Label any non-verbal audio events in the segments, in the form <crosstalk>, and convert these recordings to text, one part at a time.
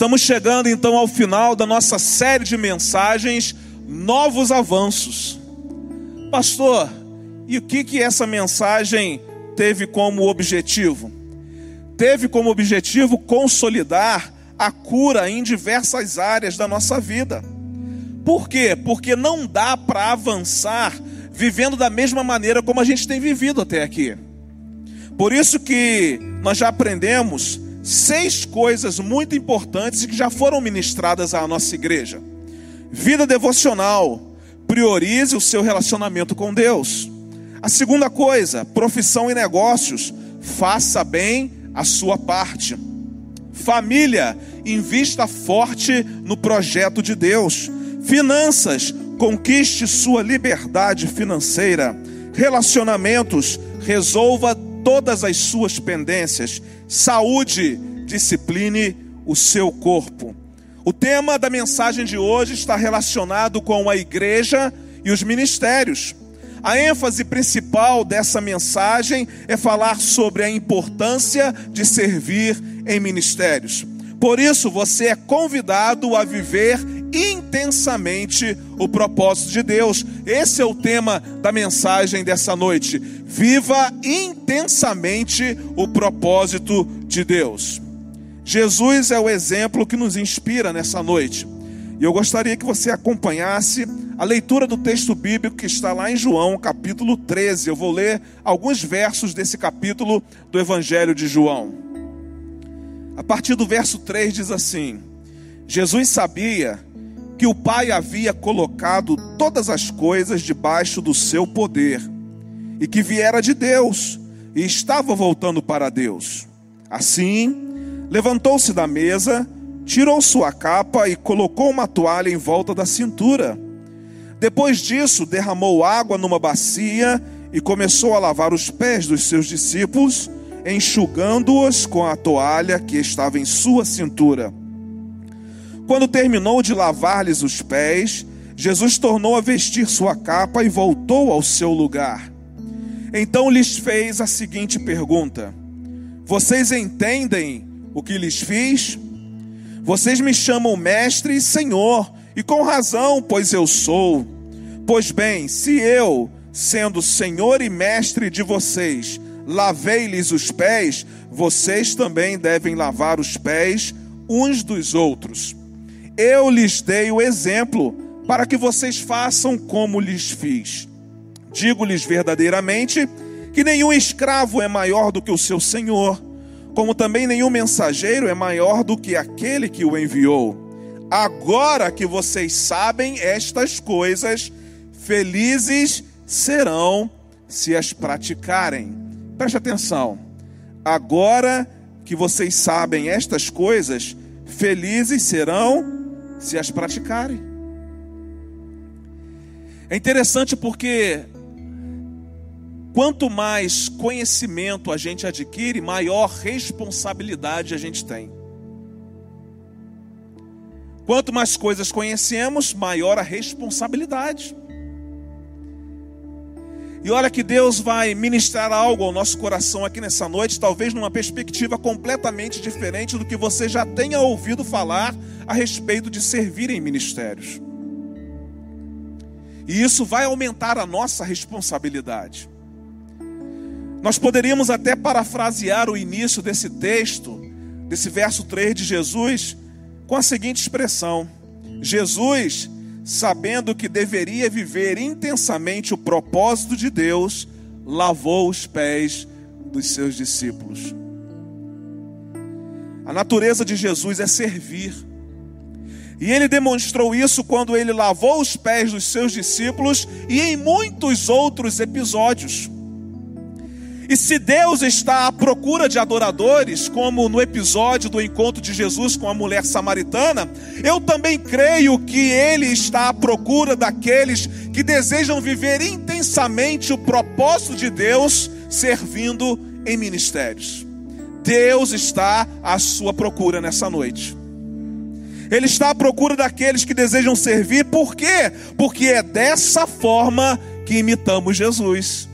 Estamos chegando então ao final da nossa série de mensagens Novos Avanços. Pastor, e o que que essa mensagem teve como objetivo? Teve como objetivo consolidar a cura em diversas áreas da nossa vida. Por quê? Porque não dá para avançar vivendo da mesma maneira como a gente tem vivido até aqui. Por isso que nós já aprendemos seis coisas muito importantes que já foram ministradas à nossa igreja. Vida devocional, priorize o seu relacionamento com Deus. A segunda coisa, profissão e negócios, faça bem a sua parte. Família, invista forte no projeto de Deus. Finanças, conquiste sua liberdade financeira. Relacionamentos, resolva todas as suas pendências. Saúde, discipline o seu corpo. O tema da mensagem de hoje está relacionado com a igreja e os ministérios. A ênfase principal dessa mensagem é falar sobre a importância de servir em ministérios. Por isso, você é convidado a viver intensamente o propósito de Deus. Esse é o tema da mensagem dessa noite. Viva intensamente o propósito de Deus. Jesus é o exemplo que nos inspira nessa noite. E eu gostaria que você acompanhasse a leitura do texto bíblico que está lá em João, capítulo 13. Eu vou ler alguns versos desse capítulo do Evangelho de João. A partir do verso 3 diz assim: Jesus sabia que o Pai havia colocado todas as coisas debaixo do seu poder e que viera de Deus e estava voltando para Deus. Assim, levantou-se da mesa tirou sua capa e colocou uma toalha em volta da cintura. Depois disso, derramou água numa bacia e começou a lavar os pés dos seus discípulos, enxugando-os com a toalha que estava em sua cintura. Quando terminou de lavar-lhes os pés, Jesus tornou a vestir sua capa e voltou ao seu lugar. Então lhes fez a seguinte pergunta: Vocês entendem o que lhes fiz? Vocês me chamam mestre e senhor, e com razão, pois eu sou. Pois bem, se eu, sendo senhor e mestre de vocês, lavei-lhes os pés, vocês também devem lavar os pés uns dos outros. Eu lhes dei o exemplo para que vocês façam como lhes fiz. Digo-lhes verdadeiramente que nenhum escravo é maior do que o seu senhor como também nenhum mensageiro é maior do que aquele que o enviou. Agora que vocês sabem estas coisas, felizes serão se as praticarem. Preste atenção. Agora que vocês sabem estas coisas, felizes serão se as praticarem. É interessante porque Quanto mais conhecimento a gente adquire, maior responsabilidade a gente tem. Quanto mais coisas conhecemos, maior a responsabilidade. E olha que Deus vai ministrar algo ao nosso coração aqui nessa noite, talvez numa perspectiva completamente diferente do que você já tenha ouvido falar a respeito de servir em ministérios. E isso vai aumentar a nossa responsabilidade. Nós poderíamos até parafrasear o início desse texto, desse verso 3 de Jesus, com a seguinte expressão: Jesus, sabendo que deveria viver intensamente o propósito de Deus, lavou os pés dos seus discípulos. A natureza de Jesus é servir. E ele demonstrou isso quando ele lavou os pés dos seus discípulos e em muitos outros episódios. E se Deus está à procura de adoradores, como no episódio do encontro de Jesus com a mulher samaritana, eu também creio que Ele está à procura daqueles que desejam viver intensamente o propósito de Deus servindo em ministérios. Deus está à sua procura nessa noite. Ele está à procura daqueles que desejam servir, por quê? Porque é dessa forma que imitamos Jesus.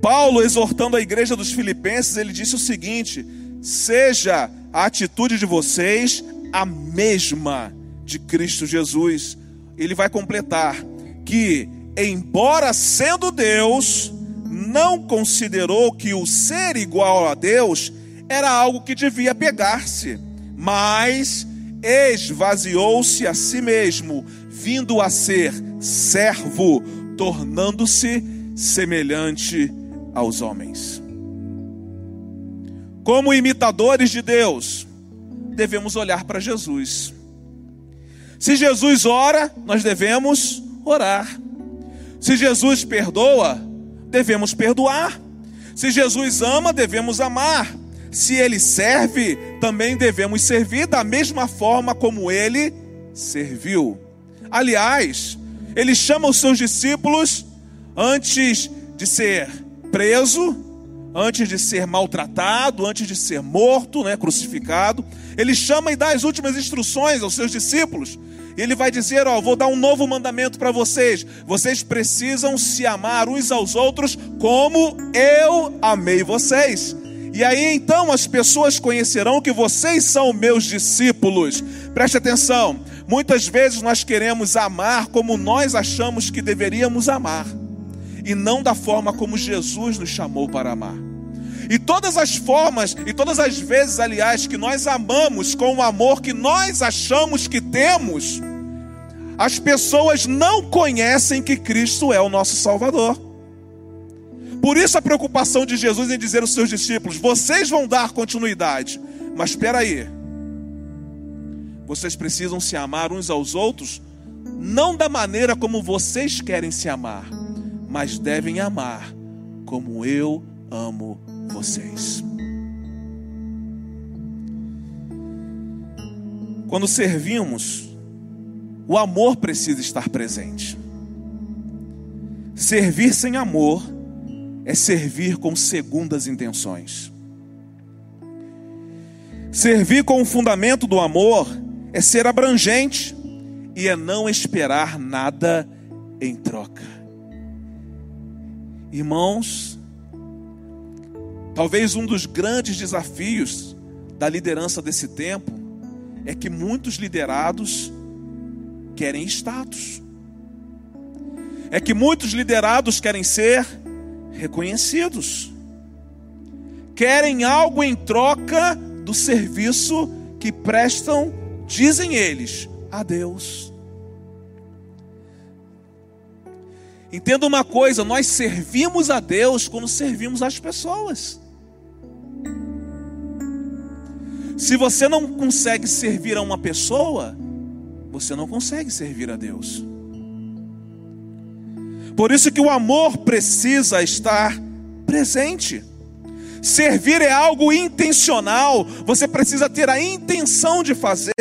Paulo, exortando a igreja dos Filipenses, ele disse o seguinte: seja a atitude de vocês a mesma de Cristo Jesus. Ele vai completar que, embora sendo Deus, não considerou que o ser igual a Deus era algo que devia pegar-se, mas esvaziou-se a si mesmo, vindo a ser servo, tornando-se semelhante aos homens. Como imitadores de Deus, devemos olhar para Jesus. Se Jesus ora, nós devemos orar. Se Jesus perdoa, devemos perdoar. Se Jesus ama, devemos amar. Se ele serve, também devemos servir da mesma forma como ele serviu. Aliás, ele chama os seus discípulos antes de ser preso, antes de ser maltratado, antes de ser morto, né, crucificado. Ele chama e dá as últimas instruções aos seus discípulos. E ele vai dizer: Ó, vou dar um novo mandamento para vocês. Vocês precisam se amar uns aos outros como eu amei vocês. E aí então as pessoas conhecerão que vocês são meus discípulos. Preste atenção. Muitas vezes nós queremos amar como nós achamos que deveríamos amar, e não da forma como Jesus nos chamou para amar. E todas as formas, e todas as vezes, aliás, que nós amamos com o amor que nós achamos que temos, as pessoas não conhecem que Cristo é o nosso Salvador. Por isso a preocupação de Jesus em dizer aos seus discípulos: vocês vão dar continuidade, mas espera aí. Vocês precisam se amar uns aos outros, não da maneira como vocês querem se amar, mas devem amar como eu amo vocês. Quando servimos, o amor precisa estar presente. Servir sem amor é servir com segundas intenções. Servir com o fundamento do amor é ser abrangente e é não esperar nada em troca. Irmãos, talvez um dos grandes desafios da liderança desse tempo é que muitos liderados querem status. É que muitos liderados querem ser reconhecidos. Querem algo em troca do serviço que prestam, dizem eles, a Deus. Entenda uma coisa: nós servimos a Deus quando servimos as pessoas. Se você não consegue servir a uma pessoa, você não consegue servir a Deus. Por isso que o amor precisa estar presente. Servir é algo intencional, você precisa ter a intenção de fazer,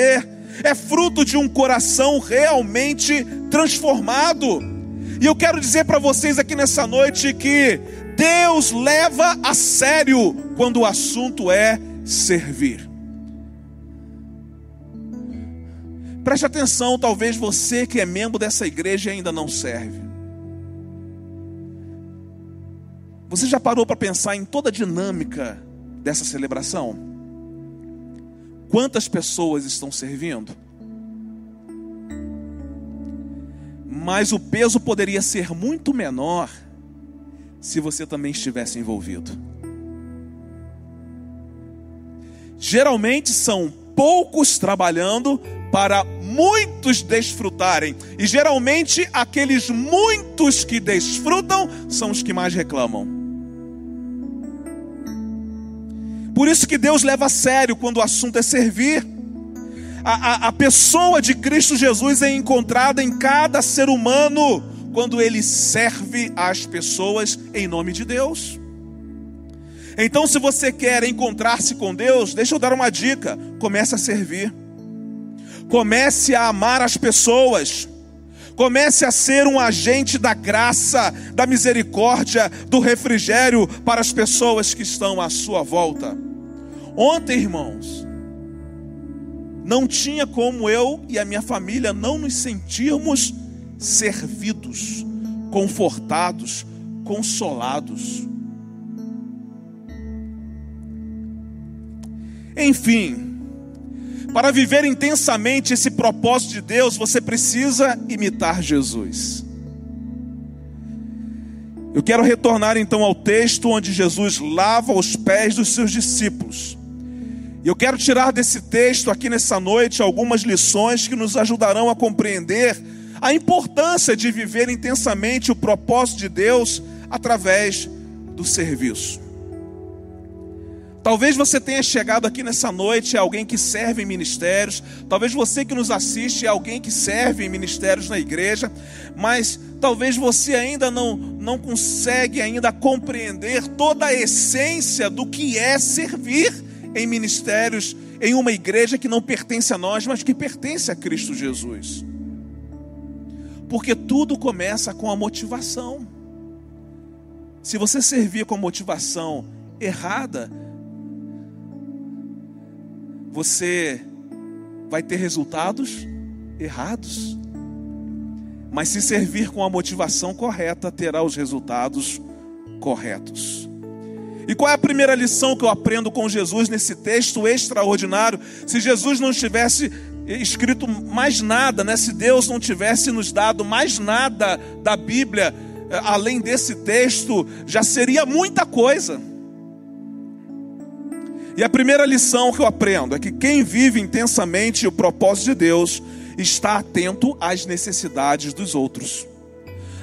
é fruto de um coração realmente transformado. E eu quero dizer para vocês aqui nessa noite que Deus leva a sério quando o assunto é servir. Preste atenção, talvez você que é membro dessa igreja ainda não serve. Você já parou para pensar em toda a dinâmica dessa celebração? Quantas pessoas estão servindo? Mas o peso poderia ser muito menor se você também estivesse envolvido. Geralmente são poucos trabalhando para muitos desfrutarem. E geralmente aqueles muitos que desfrutam são os que mais reclamam. Por isso que Deus leva a sério quando o assunto é servir. A, a, a pessoa de Cristo Jesus é encontrada em cada ser humano quando ele serve às pessoas em nome de Deus. Então, se você quer encontrar-se com Deus, deixa eu dar uma dica: comece a servir. Comece a amar as pessoas. Comece a ser um agente da graça, da misericórdia, do refrigério para as pessoas que estão à sua volta. Ontem, irmãos, não tinha como eu e a minha família não nos sentirmos servidos, confortados, consolados. Enfim, Para viver intensamente esse propósito de Deus, você precisa imitar Jesus. Eu quero retornar então ao texto onde Jesus lava os pés dos seus discípulos. E eu quero tirar desse texto aqui nessa noite algumas lições que nos ajudarão a compreender a importância de viver intensamente o propósito de Deus através do serviço. Talvez você tenha chegado aqui nessa noite é alguém que serve em ministérios, talvez você que nos assiste é alguém que serve em ministérios na igreja, mas talvez você ainda não, não consegue ainda compreender toda a essência do que é servir em ministérios em uma igreja que não pertence a nós, mas que pertence a Cristo Jesus. Porque tudo começa com a motivação. Se você servir com a motivação errada, você vai ter resultados errados. Mas se servir com a motivação correta, terá os resultados corretos. E qual é a primeira lição que eu aprendo com Jesus nesse texto extraordinário? Se Jesus não tivesse escrito mais nada, né? se Deus não tivesse nos dado mais nada da Bíblia, eh, além desse texto, já seria muita coisa. E a primeira lição que eu aprendo é que quem vive intensamente o propósito de Deus está atento às necessidades dos outros.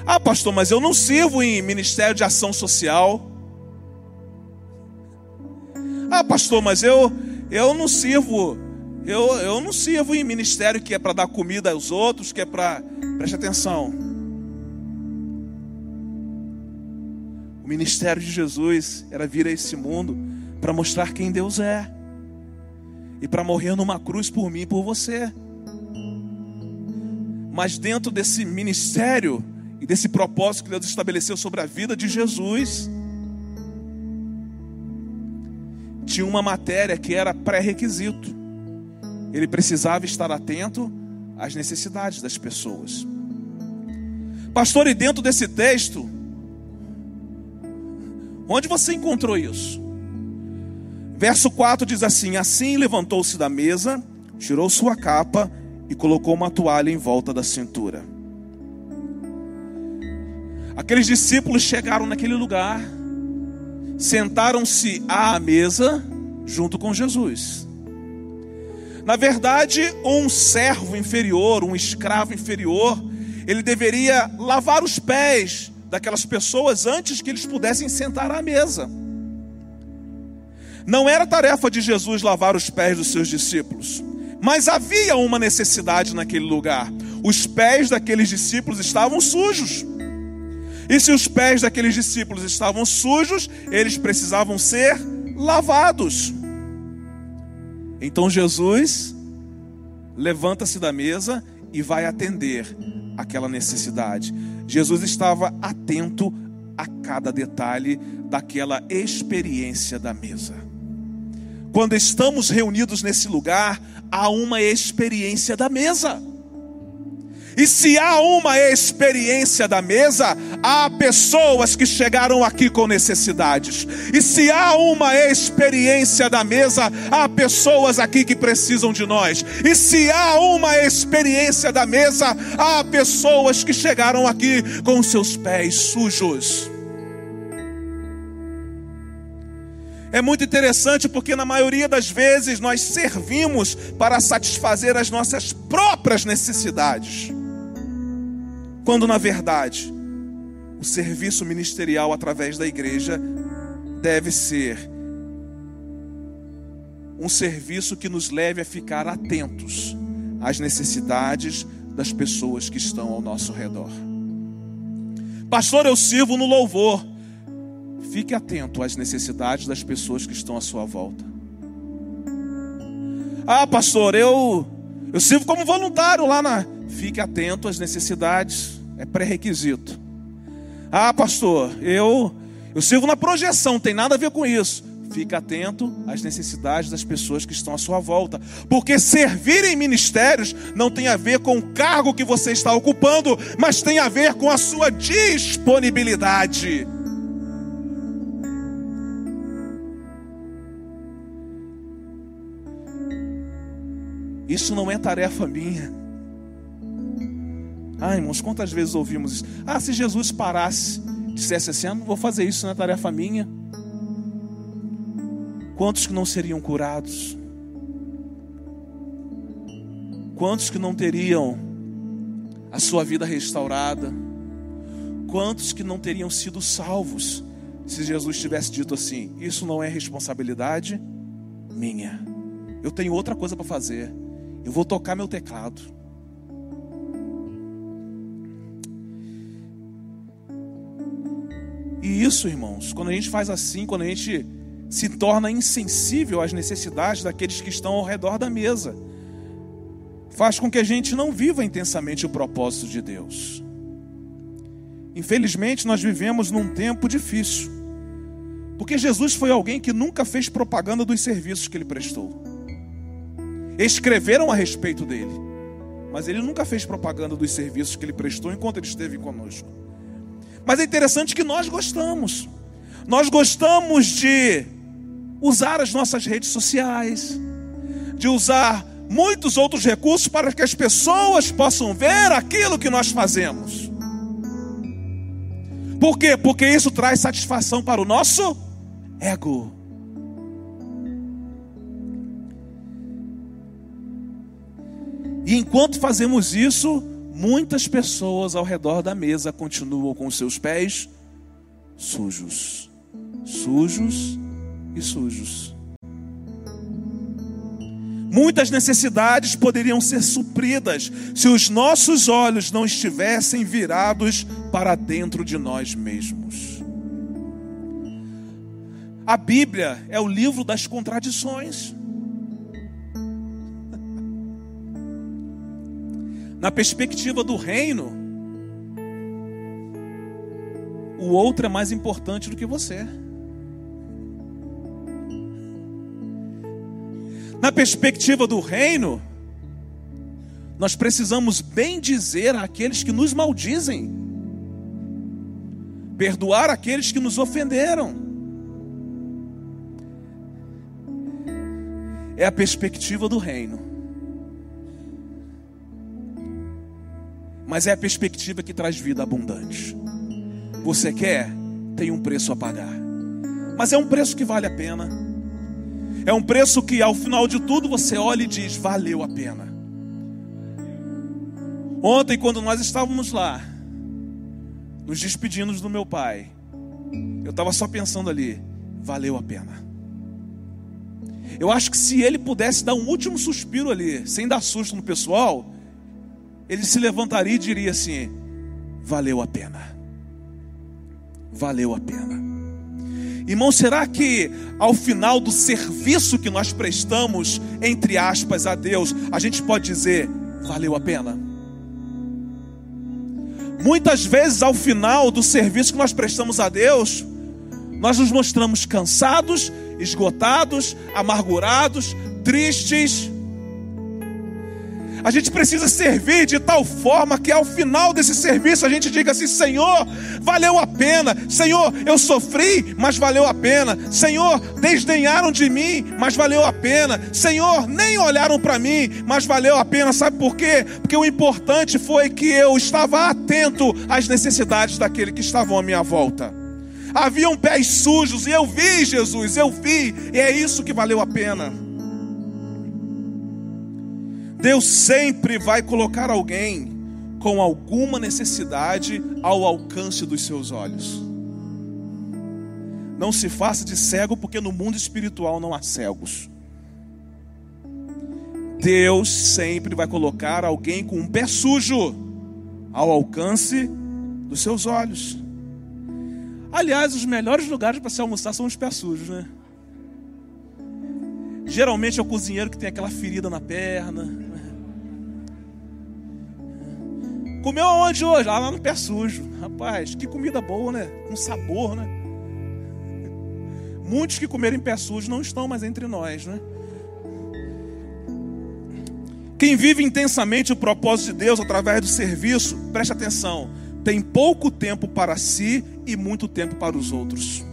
Ah, pastor, mas eu não sirvo em ministério de ação social. Ah, pastor, mas eu eu não sirvo eu, eu não sirvo em ministério que é para dar comida aos outros, que é para preste atenção. O ministério de Jesus era vir a esse mundo para mostrar quem Deus é e para morrer numa cruz por mim e por você. Mas dentro desse ministério e desse propósito que Deus estabeleceu sobre a vida de Jesus, tinha uma matéria que era pré-requisito. Ele precisava estar atento às necessidades das pessoas. Pastor, e dentro desse texto, onde você encontrou isso? Verso 4 diz assim: Assim levantou-se da mesa, tirou sua capa e colocou uma toalha em volta da cintura. Aqueles discípulos chegaram naquele lugar, sentaram-se à mesa junto com Jesus. Na verdade, um servo inferior, um escravo inferior, ele deveria lavar os pés daquelas pessoas antes que eles pudessem sentar à mesa. Não era tarefa de Jesus lavar os pés dos seus discípulos, mas havia uma necessidade naquele lugar. Os pés daqueles discípulos estavam sujos. E se os pés daqueles discípulos estavam sujos, eles precisavam ser lavados. Então Jesus levanta-se da mesa e vai atender aquela necessidade. Jesus estava atento a cada detalhe daquela experiência da mesa quando estamos reunidos nesse lugar, há uma experiência da mesa. E se há uma experiência da mesa, há pessoas que chegaram aqui com necessidades. E se há uma experiência da mesa, há pessoas aqui que precisam de nós. E se há uma experiência da mesa, há pessoas que chegaram aqui com seus pés sujos. É muito interessante porque, na maioria das vezes, nós servimos para satisfazer as nossas próprias necessidades, quando, na verdade, o serviço ministerial através da igreja deve ser um serviço que nos leve a ficar atentos às necessidades das pessoas que estão ao nosso redor. Pastor, eu sirvo no louvor. Fique atento às necessidades das pessoas que estão à sua volta. Ah, pastor, eu eu sirvo como voluntário lá na. Fique atento às necessidades, é pré-requisito. Ah, pastor, eu eu sirvo na projeção, tem nada a ver com isso. Fique atento às necessidades das pessoas que estão à sua volta, porque servir em ministérios não tem a ver com o cargo que você está ocupando, mas tem a ver com a sua disponibilidade. Isso não é tarefa minha. Ah, irmãos, quantas vezes ouvimos isso? Ah, se Jesus parasse, dissesse assim: ah, não vou fazer isso, não é tarefa minha. Quantos que não seriam curados? Quantos que não teriam a sua vida restaurada? Quantos que não teriam sido salvos se Jesus tivesse dito assim: Isso não é responsabilidade minha. Eu tenho outra coisa para fazer. Eu vou tocar meu teclado. E isso, irmãos, quando a gente faz assim, quando a gente se torna insensível às necessidades daqueles que estão ao redor da mesa, faz com que a gente não viva intensamente o propósito de Deus. Infelizmente, nós vivemos num tempo difícil, porque Jesus foi alguém que nunca fez propaganda dos serviços que ele prestou. Escreveram a respeito dele, mas ele nunca fez propaganda dos serviços que ele prestou enquanto ele esteve conosco. Mas é interessante que nós gostamos. Nós gostamos de usar as nossas redes sociais, de usar muitos outros recursos para que as pessoas possam ver aquilo que nós fazemos. Por quê? Porque isso traz satisfação para o nosso ego. E enquanto fazemos isso, muitas pessoas ao redor da mesa continuam com seus pés sujos, sujos e sujos. Muitas necessidades poderiam ser supridas se os nossos olhos não estivessem virados para dentro de nós mesmos. A Bíblia é o livro das contradições. Na perspectiva do reino, o outro é mais importante do que você. Na perspectiva do reino, nós precisamos bem dizer àqueles que nos maldizem, perdoar aqueles que nos ofenderam. É a perspectiva do reino. Mas é a perspectiva que traz vida abundante. Você quer? Tem um preço a pagar. Mas é um preço que vale a pena. É um preço que ao final de tudo você olha e diz: valeu a pena. Ontem, quando nós estávamos lá, nos despedindo do meu pai, eu estava só pensando ali: valeu a pena. Eu acho que se ele pudesse dar um último suspiro ali, sem dar susto no pessoal, ele se levantaria e diria assim: valeu a pena. Valeu a pena. Irmão, será que ao final do serviço que nós prestamos, entre aspas, a Deus, a gente pode dizer, valeu a pena? Muitas vezes, ao final do serviço que nós prestamos a Deus, nós nos mostramos cansados, esgotados, amargurados, tristes, a gente precisa servir de tal forma que ao final desse serviço a gente diga assim: Senhor, valeu a pena. Senhor, eu sofri, mas valeu a pena. Senhor, desdenharam de mim, mas valeu a pena. Senhor, nem olharam para mim, mas valeu a pena. Sabe por quê? Porque o importante foi que eu estava atento às necessidades daquele que estavam à minha volta. Haviam pés sujos e eu vi, Jesus, eu vi, e é isso que valeu a pena. Deus sempre vai colocar alguém com alguma necessidade ao alcance dos seus olhos. Não se faça de cego, porque no mundo espiritual não há cegos. Deus sempre vai colocar alguém com um pé sujo ao alcance dos seus olhos. Aliás, os melhores lugares para se almoçar são os pés sujos, né? Geralmente é o cozinheiro que tem aquela ferida na perna, Comeu aonde hoje? Ah, lá no pé sujo. Rapaz, que comida boa, né? Com sabor, né? Muitos que comeram em pé sujo não estão mais entre nós, né? Quem vive intensamente o propósito de Deus através do serviço, preste atenção, tem pouco tempo para si e muito tempo para os outros.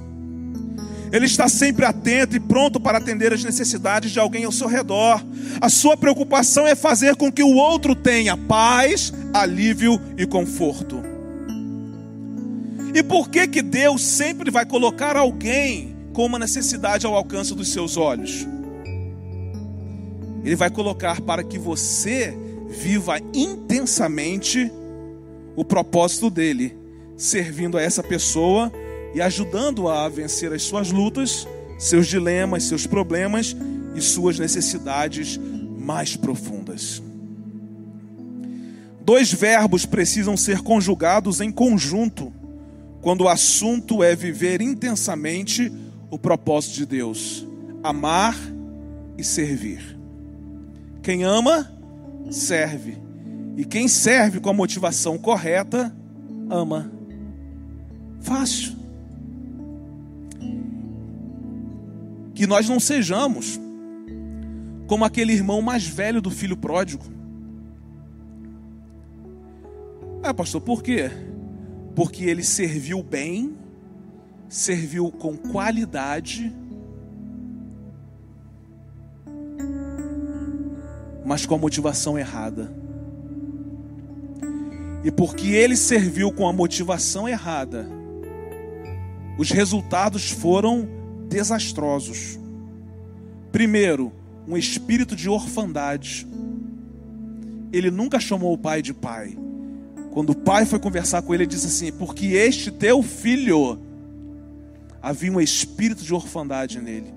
Ele está sempre atento e pronto para atender as necessidades de alguém ao seu redor. A sua preocupação é fazer com que o outro tenha paz, alívio e conforto. E por que que Deus sempre vai colocar alguém com uma necessidade ao alcance dos seus olhos? Ele vai colocar para que você viva intensamente o propósito dele, servindo a essa pessoa e ajudando-a a vencer as suas lutas, seus dilemas, seus problemas e suas necessidades mais profundas. Dois verbos precisam ser conjugados em conjunto quando o assunto é viver intensamente o propósito de Deus: amar e servir. Quem ama, serve. E quem serve com a motivação correta, ama. Fácil. Que nós não sejamos como aquele irmão mais velho do filho pródigo. Ah, pastor, por quê? Porque ele serviu bem, serviu com qualidade, mas com a motivação errada. E porque ele serviu com a motivação errada, os resultados foram desastrosos. Primeiro, um espírito de orfandade. Ele nunca chamou o pai de pai. Quando o pai foi conversar com ele, ele disse assim: Porque este teu filho havia um espírito de orfandade nele.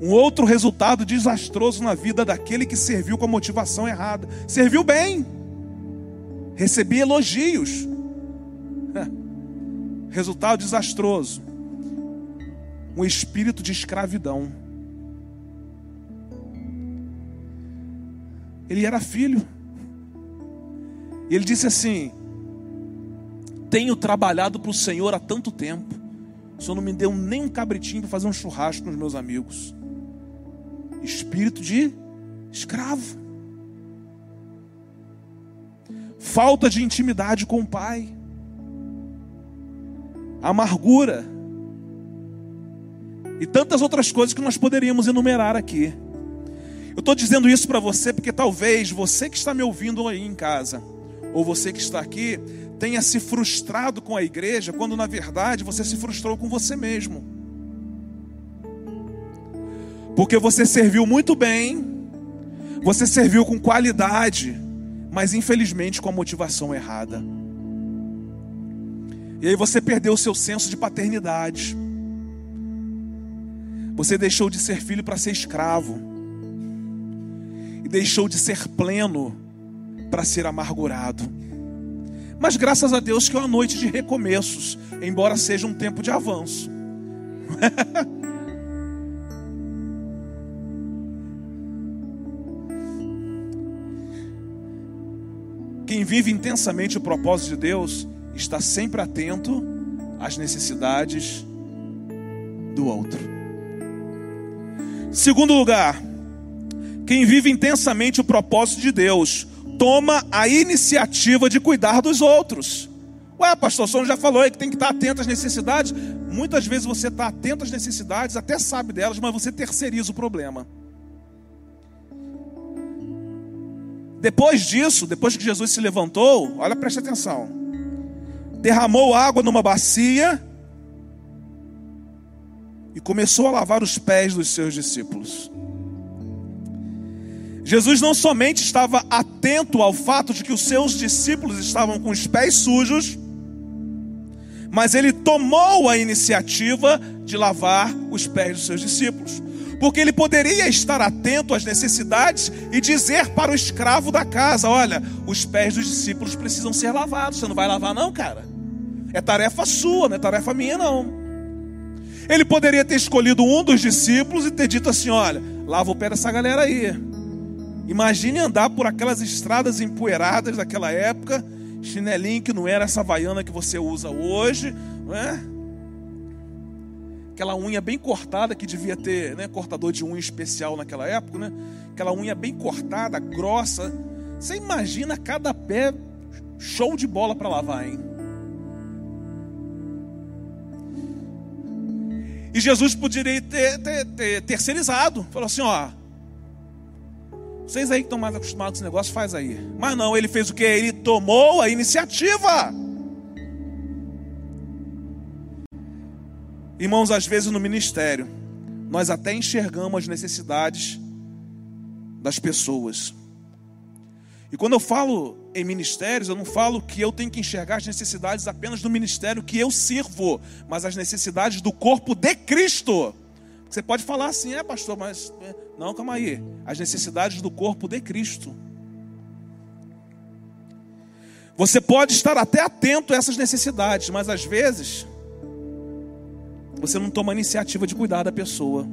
Um outro resultado desastroso na vida daquele que serviu com a motivação errada. Serviu bem, recebia elogios. Resultado desastroso. Um espírito de escravidão. Ele era filho. E ele disse assim: Tenho trabalhado para o Senhor há tanto tempo. O Senhor não me deu nem um cabritinho para fazer um churrasco com os meus amigos. Espírito de escravo. Falta de intimidade com o Pai. Amargura. E tantas outras coisas que nós poderíamos enumerar aqui. Eu estou dizendo isso para você porque talvez você que está me ouvindo aí em casa, ou você que está aqui, tenha se frustrado com a igreja, quando na verdade você se frustrou com você mesmo. Porque você serviu muito bem, você serviu com qualidade, mas infelizmente com a motivação errada. E aí você perdeu o seu senso de paternidade. Você deixou de ser filho para ser escravo deixou de ser pleno para ser amargurado. Mas graças a Deus que é uma noite de recomeços, embora seja um tempo de avanço. <laughs> Quem vive intensamente o propósito de Deus está sempre atento às necessidades do outro. Segundo lugar, quem vive intensamente o propósito de Deus toma a iniciativa de cuidar dos outros. Ué, pastor, o senhor já falou aí que tem que estar atento às necessidades. Muitas vezes você está atento às necessidades, até sabe delas, mas você terceiriza o problema. Depois disso, depois que Jesus se levantou, olha, preste atenção. Derramou água numa bacia e começou a lavar os pés dos seus discípulos. Jesus não somente estava atento ao fato de que os seus discípulos estavam com os pés sujos, mas ele tomou a iniciativa de lavar os pés dos seus discípulos. Porque ele poderia estar atento às necessidades e dizer para o escravo da casa: Olha, os pés dos discípulos precisam ser lavados. Você não vai lavar, não, cara? É tarefa sua, não é tarefa minha, não. Ele poderia ter escolhido um dos discípulos e ter dito assim: Olha, lava o pé dessa galera aí. Imagine andar por aquelas estradas empoeiradas daquela época, chinelinho que não era essa vaiana que você usa hoje, não é? Aquela unha bem cortada que devia ter, né, cortador de unha especial naquela época, né? Aquela unha bem cortada, grossa. Você imagina cada pé show de bola para lavar, hein? E Jesus poderia ter, ter, ter terceirizado. Falou assim: ó, Vocês aí que estão mais acostumados com esse negócio, faz aí. Mas não, ele fez o que? Ele tomou a iniciativa. Irmãos, às vezes no ministério, nós até enxergamos as necessidades das pessoas. E quando eu falo em ministérios, eu não falo que eu tenho que enxergar as necessidades apenas do ministério que eu sirvo, mas as necessidades do corpo de Cristo. Você pode falar assim, é pastor, mas é, não, calma aí. As necessidades do corpo de Cristo. Você pode estar até atento a essas necessidades, mas às vezes você não toma a iniciativa de cuidar da pessoa.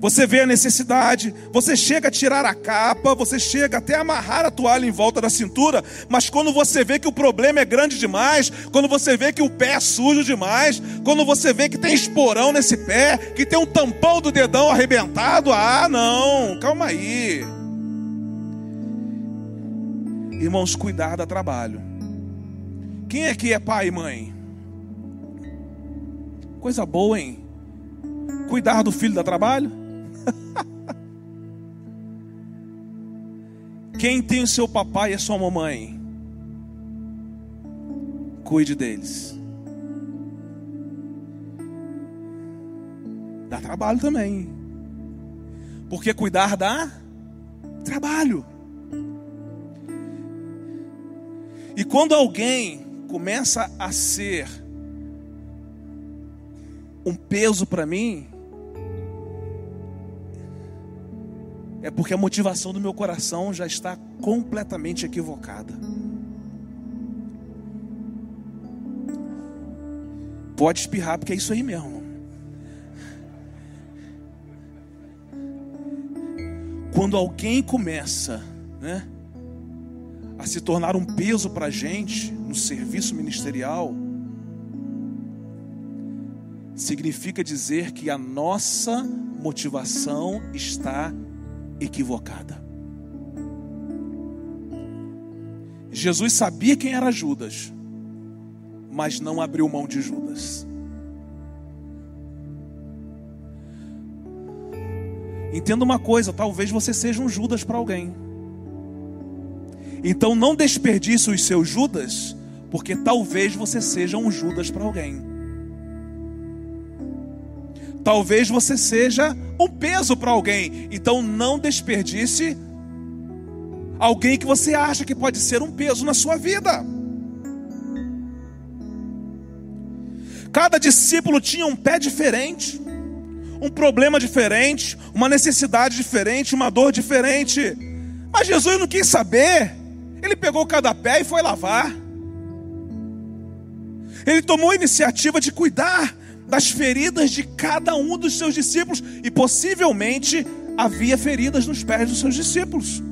Você vê a necessidade, você chega a tirar a capa, você chega até a amarrar a toalha em volta da cintura, mas quando você vê que o problema é grande demais, quando você vê que o pé é sujo demais, quando você vê que tem esporão nesse pé, que tem um tampão do dedão arrebentado, ah, não, calma aí. Irmãos, cuidar dá trabalho. Quem aqui é pai e mãe? Coisa boa, hein? Cuidar do filho dá trabalho? <laughs> Quem tem o seu papai e a sua mamãe, cuide deles. Dá trabalho também. Porque cuidar dá trabalho. E quando alguém começa a ser um peso para mim, é porque a motivação do meu coração já está completamente equivocada. Pode espirrar, porque é isso aí mesmo. Quando alguém começa, né, a se tornar um peso para a gente no serviço ministerial, significa dizer que a nossa motivação está equivocada. Jesus sabia quem era Judas, mas não abriu mão de Judas. Entenda uma coisa, talvez você seja um Judas para alguém. Então não desperdice os seus Judas, porque talvez você seja um Judas para alguém. Talvez você seja um peso para alguém. Então não desperdice alguém que você acha que pode ser um peso na sua vida. Cada discípulo tinha um pé diferente, um problema diferente, uma necessidade diferente, uma dor diferente. Mas Jesus não quis saber. Ele pegou cada pé e foi lavar. Ele tomou a iniciativa de cuidar das feridas de cada um dos seus discípulos, e possivelmente havia feridas nos pés dos seus discípulos.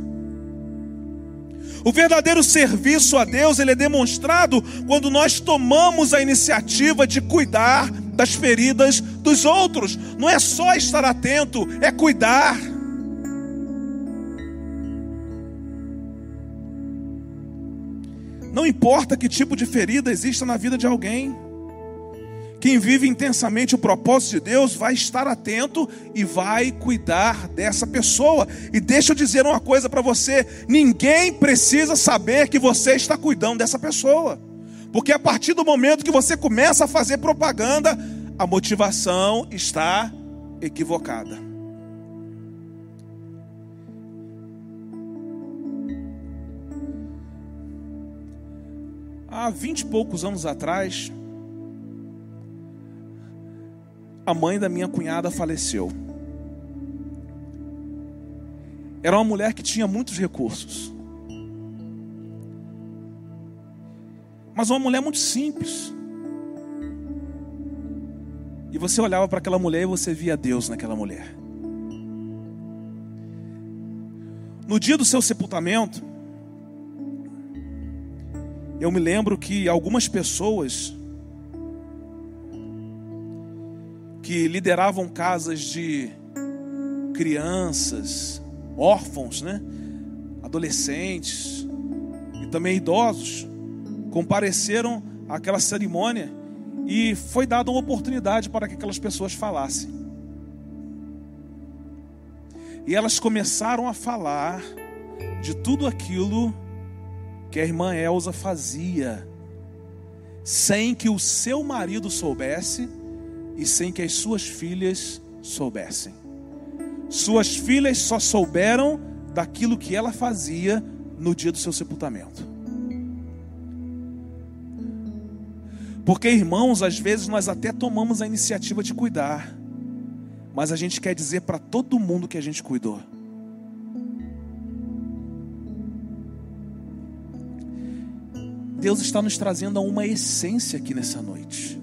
O verdadeiro serviço a Deus, ele é demonstrado quando nós tomamos a iniciativa de cuidar das feridas dos outros. Não é só estar atento, é cuidar. Não importa que tipo de ferida exista na vida de alguém. Quem vive intensamente o propósito de Deus vai estar atento e vai cuidar dessa pessoa. E deixa eu dizer uma coisa para você: ninguém precisa saber que você está cuidando dessa pessoa, porque a partir do momento que você começa a fazer propaganda, a motivação está equivocada. Há vinte e poucos anos atrás, a mãe da minha cunhada faleceu. Era uma mulher que tinha muitos recursos. Mas uma mulher muito simples. E você olhava para aquela mulher e você via Deus naquela mulher. No dia do seu sepultamento, eu me lembro que algumas pessoas que lideravam casas de crianças, órfãos, né? adolescentes e também idosos, compareceram àquela cerimônia e foi dada uma oportunidade para que aquelas pessoas falassem. E elas começaram a falar de tudo aquilo que a irmã Elsa fazia, sem que o seu marido soubesse e sem que as suas filhas soubessem. Suas filhas só souberam daquilo que ela fazia no dia do seu sepultamento. Porque, irmãos, às vezes nós até tomamos a iniciativa de cuidar, mas a gente quer dizer para todo mundo que a gente cuidou. Deus está nos trazendo a uma essência aqui nessa noite,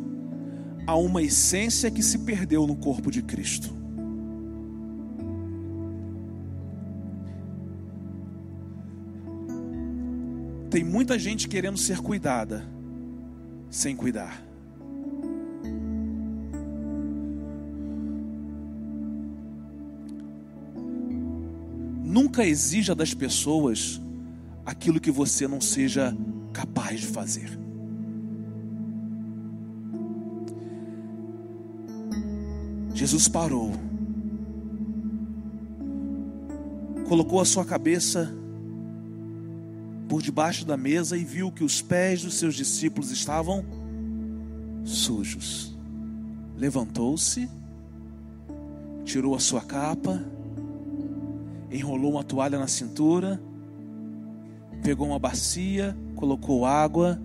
a uma essência que se perdeu no corpo de Cristo. Tem muita gente querendo ser cuidada, sem cuidar. Nunca exija das pessoas aquilo que você não seja capaz de fazer. Jesus parou, colocou a sua cabeça por debaixo da mesa e viu que os pés dos seus discípulos estavam sujos. Levantou-se, tirou a sua capa, enrolou uma toalha na cintura, pegou uma bacia, colocou água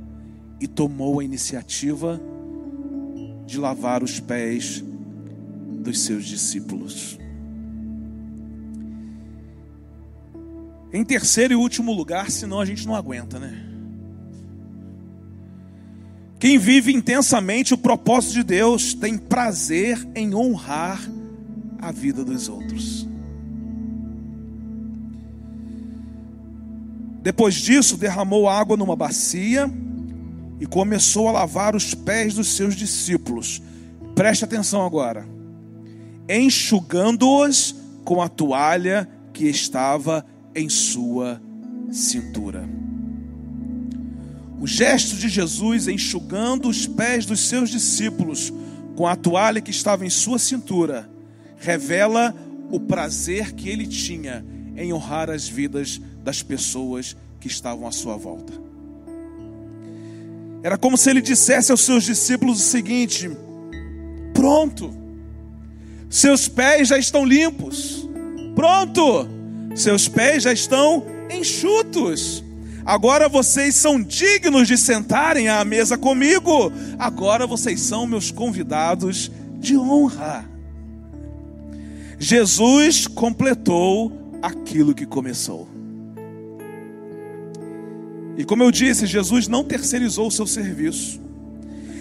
e tomou a iniciativa de lavar os pés dos seus discípulos. Em terceiro e último lugar, senão a gente não aguenta, né? Quem vive intensamente o propósito de Deus tem prazer em honrar a vida dos outros. Depois disso, derramou água numa bacia e começou a lavar os pés dos seus discípulos. Preste atenção agora. Enxugando-os com a toalha que estava em sua cintura. O gesto de Jesus enxugando os pés dos seus discípulos com a toalha que estava em sua cintura revela o prazer que ele tinha em honrar as vidas das pessoas que estavam à sua volta. Era como se ele dissesse aos seus discípulos o seguinte: Pronto, seus pés já estão limpos. Pronto, seus pés já estão enxutos. Agora vocês são dignos de sentarem à mesa comigo. Agora vocês são meus convidados de honra. Jesus completou aquilo que começou. E como eu disse, Jesus não terceirizou o seu serviço.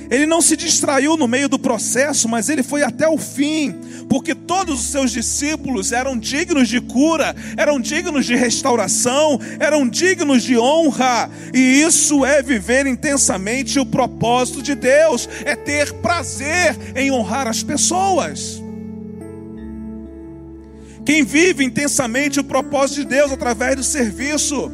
Ele não se distraiu no meio do processo, mas ele foi até o fim, porque todos os seus discípulos eram dignos de cura, eram dignos de restauração, eram dignos de honra, e isso é viver intensamente o propósito de Deus, é ter prazer em honrar as pessoas. Quem vive intensamente o propósito de Deus através do serviço,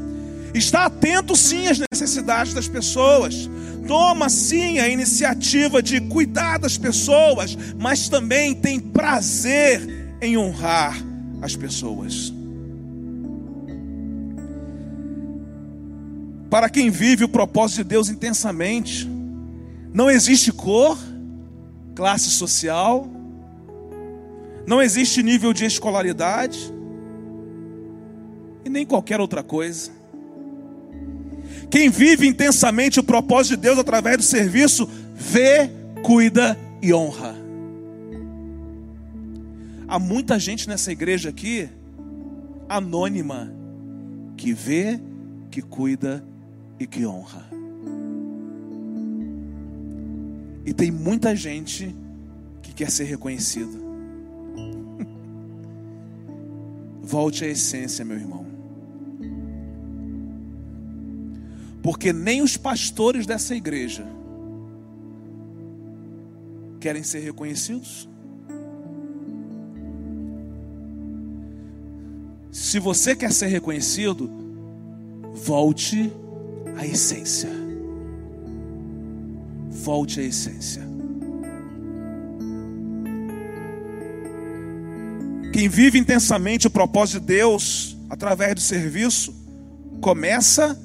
está atento sim às necessidades das pessoas, toma sim a iniciativa de cuidar das pessoas, mas também tem prazer em honrar as pessoas. Para quem vive o propósito de Deus intensamente, não existe cor, classe social, não existe nível de escolaridade e nem qualquer outra coisa. Quem vive intensamente o propósito de Deus através do serviço, vê, cuida e honra. Há muita gente nessa igreja aqui, anônima, que vê, que cuida e que honra. E tem muita gente que quer ser reconhecido. <laughs> Volte à essência, meu irmão. Porque nem os pastores dessa igreja querem ser reconhecidos. Se você quer ser reconhecido, volte à essência. Volte à essência. Quem vive intensamente o propósito de Deus através do serviço, começa,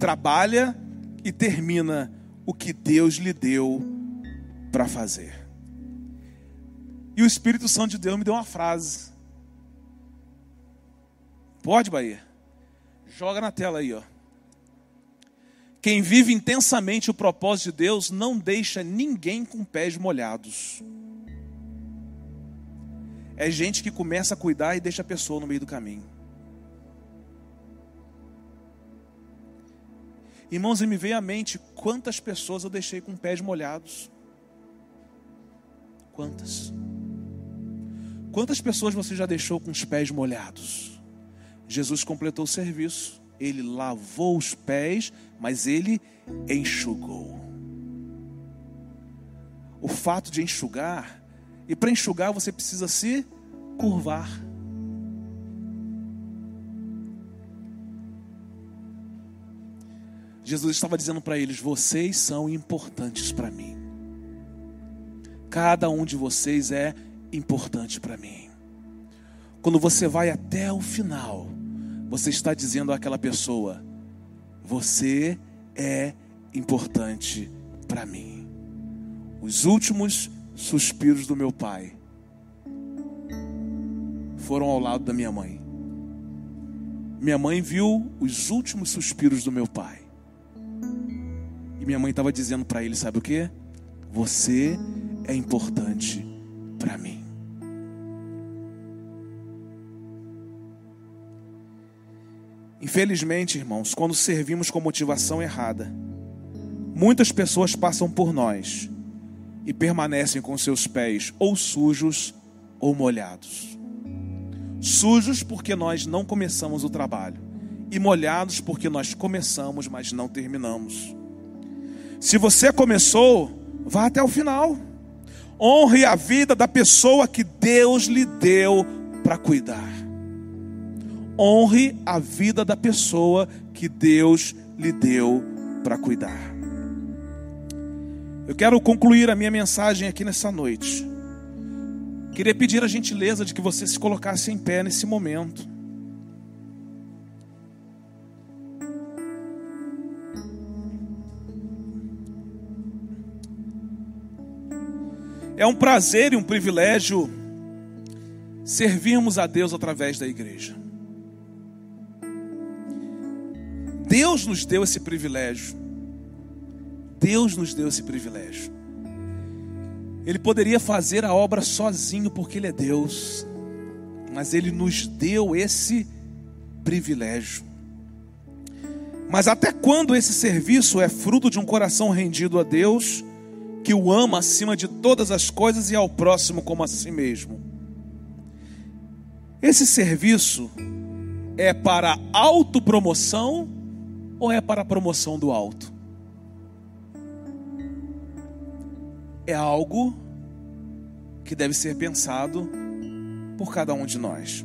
trabalha e termina o que Deus lhe deu para fazer. E o Espírito Santo de Deus me deu uma frase. Pode, Bahia? Joga na tela aí, ó. Quem vive intensamente o propósito de Deus não deixa ninguém com pés molhados. É gente que começa a cuidar e deixa a pessoa no meio do caminho. Irmãos, e me veio à mente quantas pessoas eu deixei com pés molhados. Quantas? Quantas pessoas você já deixou com os pés molhados? Jesus completou o serviço, ele lavou os pés, mas ele enxugou. O fato de enxugar e para enxugar você precisa se curvar. Jesus estava dizendo para eles: vocês são importantes para mim. Cada um de vocês é importante para mim. Quando você vai até o final, você está dizendo àquela pessoa: você é importante para mim. Os últimos suspiros do meu pai foram ao lado da minha mãe. Minha mãe viu os últimos suspiros do meu pai. E minha mãe estava dizendo para ele: sabe o que? Você é importante para mim. Infelizmente, irmãos, quando servimos com motivação errada, muitas pessoas passam por nós e permanecem com seus pés ou sujos ou molhados. Sujos porque nós não começamos o trabalho, e molhados porque nós começamos, mas não terminamos. Se você começou, vá até o final. Honre a vida da pessoa que Deus lhe deu para cuidar. Honre a vida da pessoa que Deus lhe deu para cuidar. Eu quero concluir a minha mensagem aqui nessa noite. Queria pedir a gentileza de que você se colocasse em pé nesse momento. É um prazer e um privilégio servirmos a Deus através da igreja. Deus nos deu esse privilégio. Deus nos deu esse privilégio. Ele poderia fazer a obra sozinho porque Ele é Deus, mas Ele nos deu esse privilégio. Mas até quando esse serviço é fruto de um coração rendido a Deus, que o ama acima de todas as coisas e ao próximo como a si mesmo? Esse serviço é para autopromoção ou é para a promoção do alto? é algo que deve ser pensado por cada um de nós.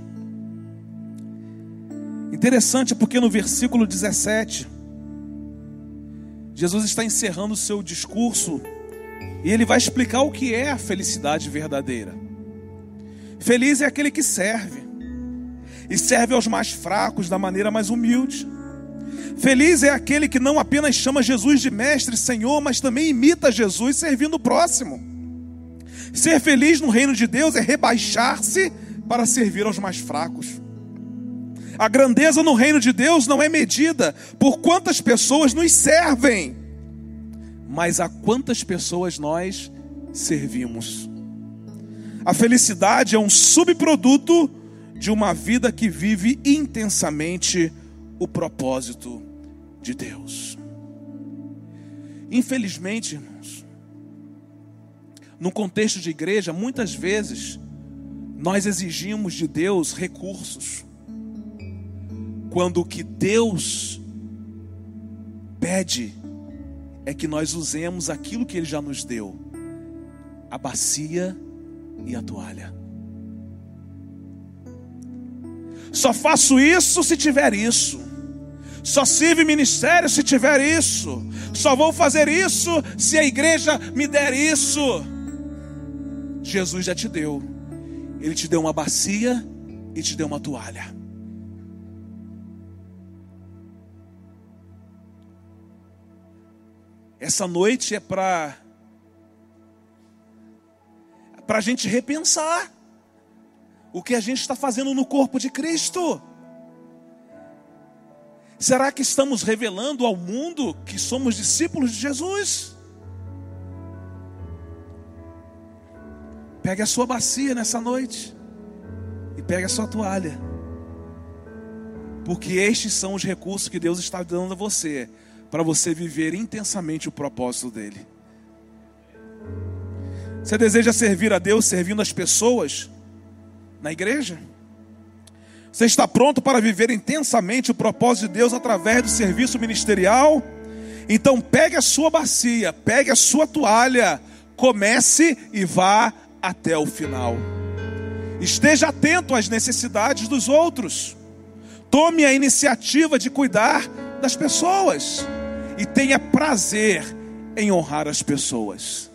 Interessante porque no versículo 17, Jesus está encerrando o seu discurso e ele vai explicar o que é a felicidade verdadeira. Feliz é aquele que serve, e serve aos mais fracos da maneira mais humilde. Feliz é aquele que não apenas chama Jesus de mestre, Senhor, mas também imita Jesus servindo o próximo. Ser feliz no reino de Deus é rebaixar-se para servir aos mais fracos. A grandeza no reino de Deus não é medida por quantas pessoas nos servem, mas a quantas pessoas nós servimos. A felicidade é um subproduto de uma vida que vive intensamente o propósito de Deus. Infelizmente, irmãos, no contexto de igreja, muitas vezes nós exigimos de Deus recursos, quando o que Deus pede é que nós usemos aquilo que Ele já nos deu, a bacia e a toalha. Só faço isso se tiver isso. Só sirve ministério se tiver isso. Só vou fazer isso se a igreja me der isso. Jesus já te deu. Ele te deu uma bacia e te deu uma toalha. Essa noite é para para a gente repensar o que a gente está fazendo no corpo de Cristo. Será que estamos revelando ao mundo que somos discípulos de Jesus? Pegue a sua bacia nessa noite e pegue a sua toalha. Porque estes são os recursos que Deus está dando a você para você viver intensamente o propósito dele. Você deseja servir a Deus servindo as pessoas na igreja? Você está pronto para viver intensamente o propósito de Deus através do serviço ministerial? Então pegue a sua bacia, pegue a sua toalha, comece e vá até o final. Esteja atento às necessidades dos outros. Tome a iniciativa de cuidar das pessoas e tenha prazer em honrar as pessoas.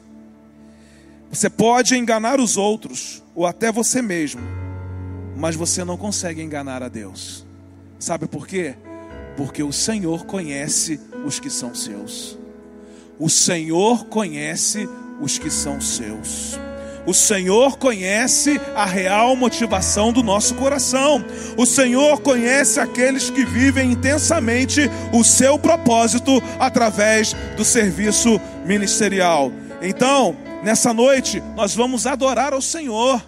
Você pode enganar os outros, ou até você mesmo, mas você não consegue enganar a Deus. Sabe por quê? Porque o Senhor conhece os que são seus. O Senhor conhece os que são seus. O Senhor conhece a real motivação do nosso coração. O Senhor conhece aqueles que vivem intensamente o seu propósito através do serviço ministerial. Então, Nessa noite, nós vamos adorar ao Senhor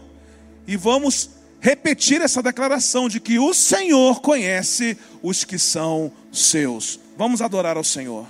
e vamos repetir essa declaração de que o Senhor conhece os que são seus. Vamos adorar ao Senhor.